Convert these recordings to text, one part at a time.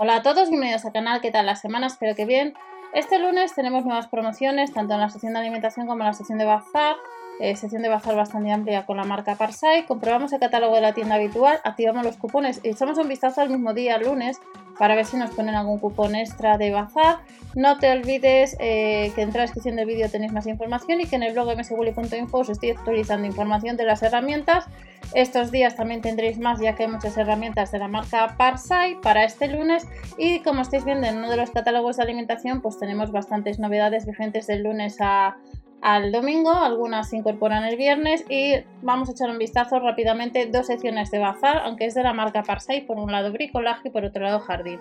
Hola a todos, bienvenidos al canal, ¿qué tal la semana? Espero que bien. Este lunes tenemos nuevas promociones, tanto en la sección de alimentación como en la sección de bazar. Eh, sección de bazar bastante amplia con la marca Parsai. Comprobamos el catálogo de la tienda habitual, activamos los cupones y echamos un vistazo al mismo día, lunes, para ver si nos ponen algún cupón extra de bazar. No te olvides eh, que en la descripción del vídeo tenéis más información y que en el blog mswilly.info os estoy actualizando información de las herramientas. Estos días también tendréis más ya que hay muchas herramientas de la marca Parsai para este lunes. Y como estáis viendo en uno de los catálogos de alimentación pues tenemos bastantes novedades vigentes del lunes a, al domingo, algunas se incorporan el viernes y vamos a echar un vistazo rápidamente dos secciones de bazar, aunque es de la marca Parsai, por un lado bricolaje y por otro lado jardín.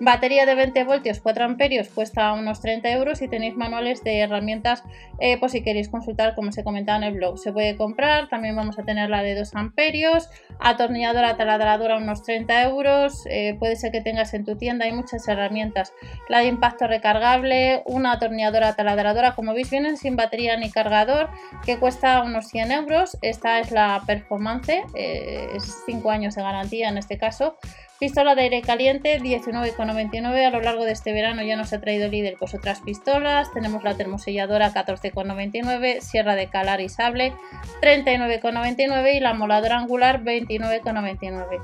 Batería de 20 voltios 4 amperios cuesta unos 30 euros y tenéis manuales de herramientas eh, por si queréis consultar como se comentaba en el blog. Se puede comprar, también vamos a tener la de 2 amperios, atornilladora taladradora unos 30 euros, eh, puede ser que tengas en tu tienda, hay muchas herramientas. La de impacto recargable, una atornilladora taladradora, como veis vienen sin batería batería ni cargador que cuesta unos 100 euros. Esta es la Performance, eh, es 5 años de garantía en este caso. Pistola de aire caliente 19,99. A lo largo de este verano ya nos ha traído líder pues otras pistolas. Tenemos la termoselladora 14,99, sierra de calar y sable 39,99 y la moladora angular 29,99.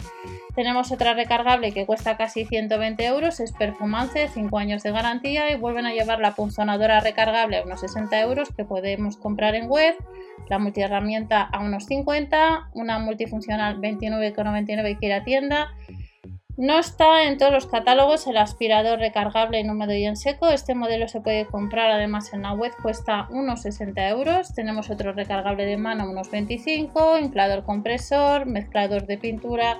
Tenemos otra recargable que cuesta casi 120 euros, es Performance, 5 años de garantía y vuelven a llevar la punzonadora recargable a unos 60 euros que podemos comprar en web, la multiherramienta a unos 50, una multifuncional 29,99 que ir a tienda no está en todos los catálogos el aspirador recargable en húmedo y en seco. Este modelo se puede comprar además en la web, cuesta unos 60 euros. Tenemos otro recargable de mano, unos 25, inflador compresor, mezclador de pintura.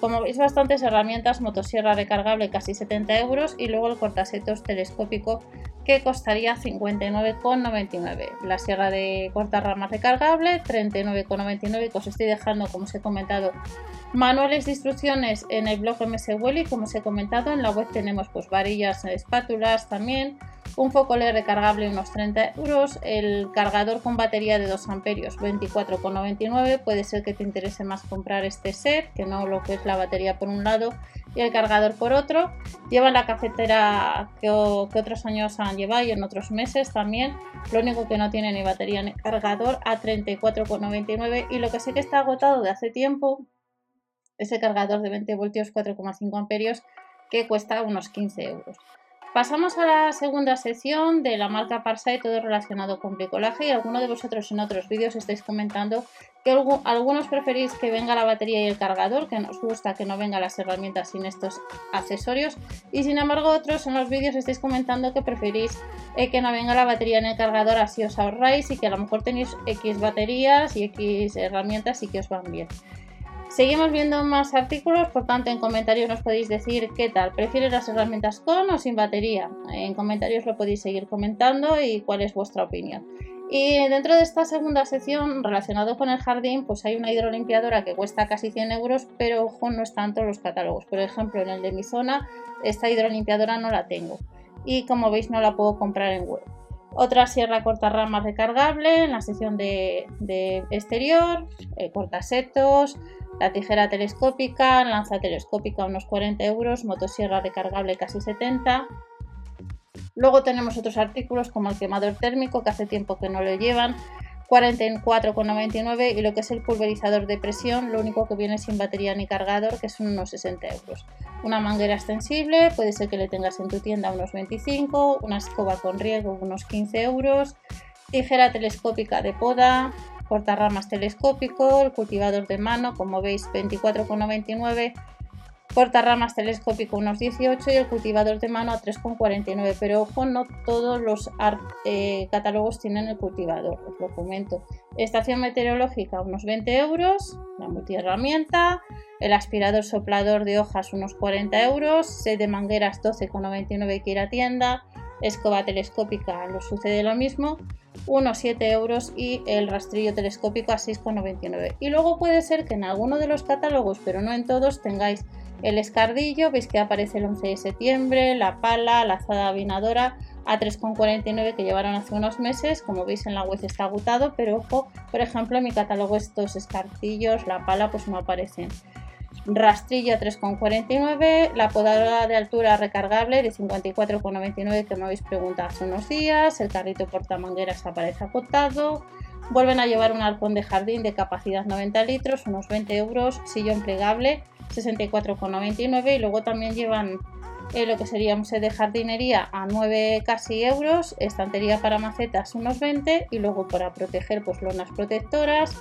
Como veis, bastantes herramientas, motosierra recargable casi 70 euros y luego el cortasetos telescópico que costaría 59,99. La sierra de corta ramas recargable 39,99 que os estoy dejando como os he comentado Manuales de instrucciones en el blog MS y como os he comentado, en la web tenemos pues varillas, espátulas también, un foco LED recargable unos 30 euros, el cargador con batería de 2 amperios 24,99, puede ser que te interese más comprar este set, que no lo que es la batería por un lado y el cargador por otro. Lleva la cafetera que, otros años han llevado y en otros meses también, lo único que no tiene ni batería ni cargador a 34,99 y lo que sé que está agotado de hace tiempo ese cargador de 20 voltios 4,5 amperios que cuesta unos 15 euros. Pasamos a la segunda sección de la marca Parsai, todo relacionado con bricolaje y alguno de vosotros en otros vídeos estáis comentando que algunos preferís que venga la batería y el cargador, que nos gusta que no vengan las herramientas sin estos accesorios y sin embargo otros en los vídeos estáis comentando que preferís eh, que no venga la batería en el cargador, así os ahorráis y que a lo mejor tenéis X baterías y X herramientas y que os van bien. Seguimos viendo más artículos, por tanto en comentarios nos podéis decir qué tal, ¿prefieres las herramientas con o sin batería? En comentarios lo podéis seguir comentando y cuál es vuestra opinión. Y dentro de esta segunda sección relacionado con el jardín, pues hay una hidrolimpiadora que cuesta casi 100 euros, pero ojo, no están todos los catálogos. Por ejemplo, en el de mi zona, esta hidrolimpiadora no la tengo. Y como veis, no la puedo comprar en web. Otra sierra corta ramas recargable en la sección de, exterior, eh, cortasetos, la tijera telescópica, lanza telescópica unos 40 euros, motosierra recargable casi 70. Luego tenemos otros artículos como el quemador térmico, que hace tiempo que no lo llevan, 44,99 y lo que es el pulverizador de presión, lo único que viene sin batería ni cargador, que son unos 60 euros. Una manguera extensible, puede ser que le tengas en tu tienda unos 25, una escoba con riego unos 15 euros, tijera telescópica de poda, ramas telescópico, el cultivador de mano, como veis 24,99, ramas telescópico unos 18 y el cultivador de mano a 3,49. Pero ojo, no todos los eh, catálogos tienen el cultivador, os lo comento. Estación meteorológica unos 20 euros, la multiherramienta, el aspirador soplador de hojas unos 40 euros, set de mangueras 12,99 que ir a tienda, escoba telescópica lo sucede lo mismo unos 7 euros y el rastrillo telescópico a 6,99. Y luego puede ser que en alguno de los catálogos, pero no en todos, tengáis el escardillo, veis que aparece el 11 de septiembre, la pala, la azada vinadora a 3,49 que llevaron hace unos meses, como veis en la web está agotado, pero ojo, por ejemplo en mi catálogo estos escardillos, la pala pues no aparecen. Rastrillo 3,49, la podadora de altura recargable de 54,99 que me habéis preguntado hace unos días, el carrito portamangueras aparece acotado, vuelven a llevar un halcón de jardín de capacidad 90 litros, unos 20 euros, sillón plegable 64,99 y luego también llevan eh, lo que sería un set de jardinería a 9 casi euros, estantería para macetas unos 20 y luego para proteger pues lonas protectoras,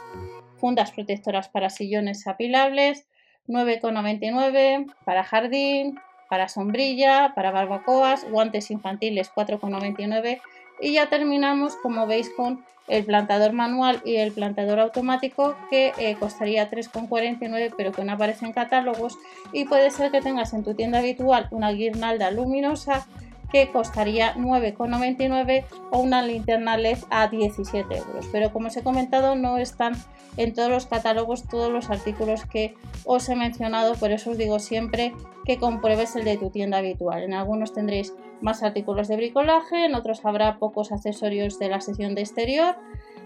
fundas protectoras para sillones apilables, 9,99 para jardín, para sombrilla, para barbacoas, guantes infantiles 4,99 y ya terminamos como veis con el plantador manual y el plantador automático que eh, costaría 3,49 pero que no aparece en catálogos y puede ser que tengas en tu tienda habitual una guirnalda luminosa que costaría 9,99 o una linterna LED a 17 euros. Pero como os he comentado, no están en todos los catálogos todos los artículos que os he mencionado, por eso os digo siempre que compruebes el de tu tienda habitual. En algunos tendréis más artículos de bricolaje, en otros habrá pocos accesorios de la sesión de exterior.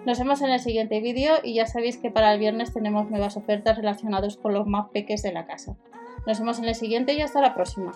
Nos vemos en el siguiente vídeo y ya sabéis que para el viernes tenemos nuevas ofertas relacionadas con los más peques de la casa. Nos vemos en el siguiente y hasta la próxima.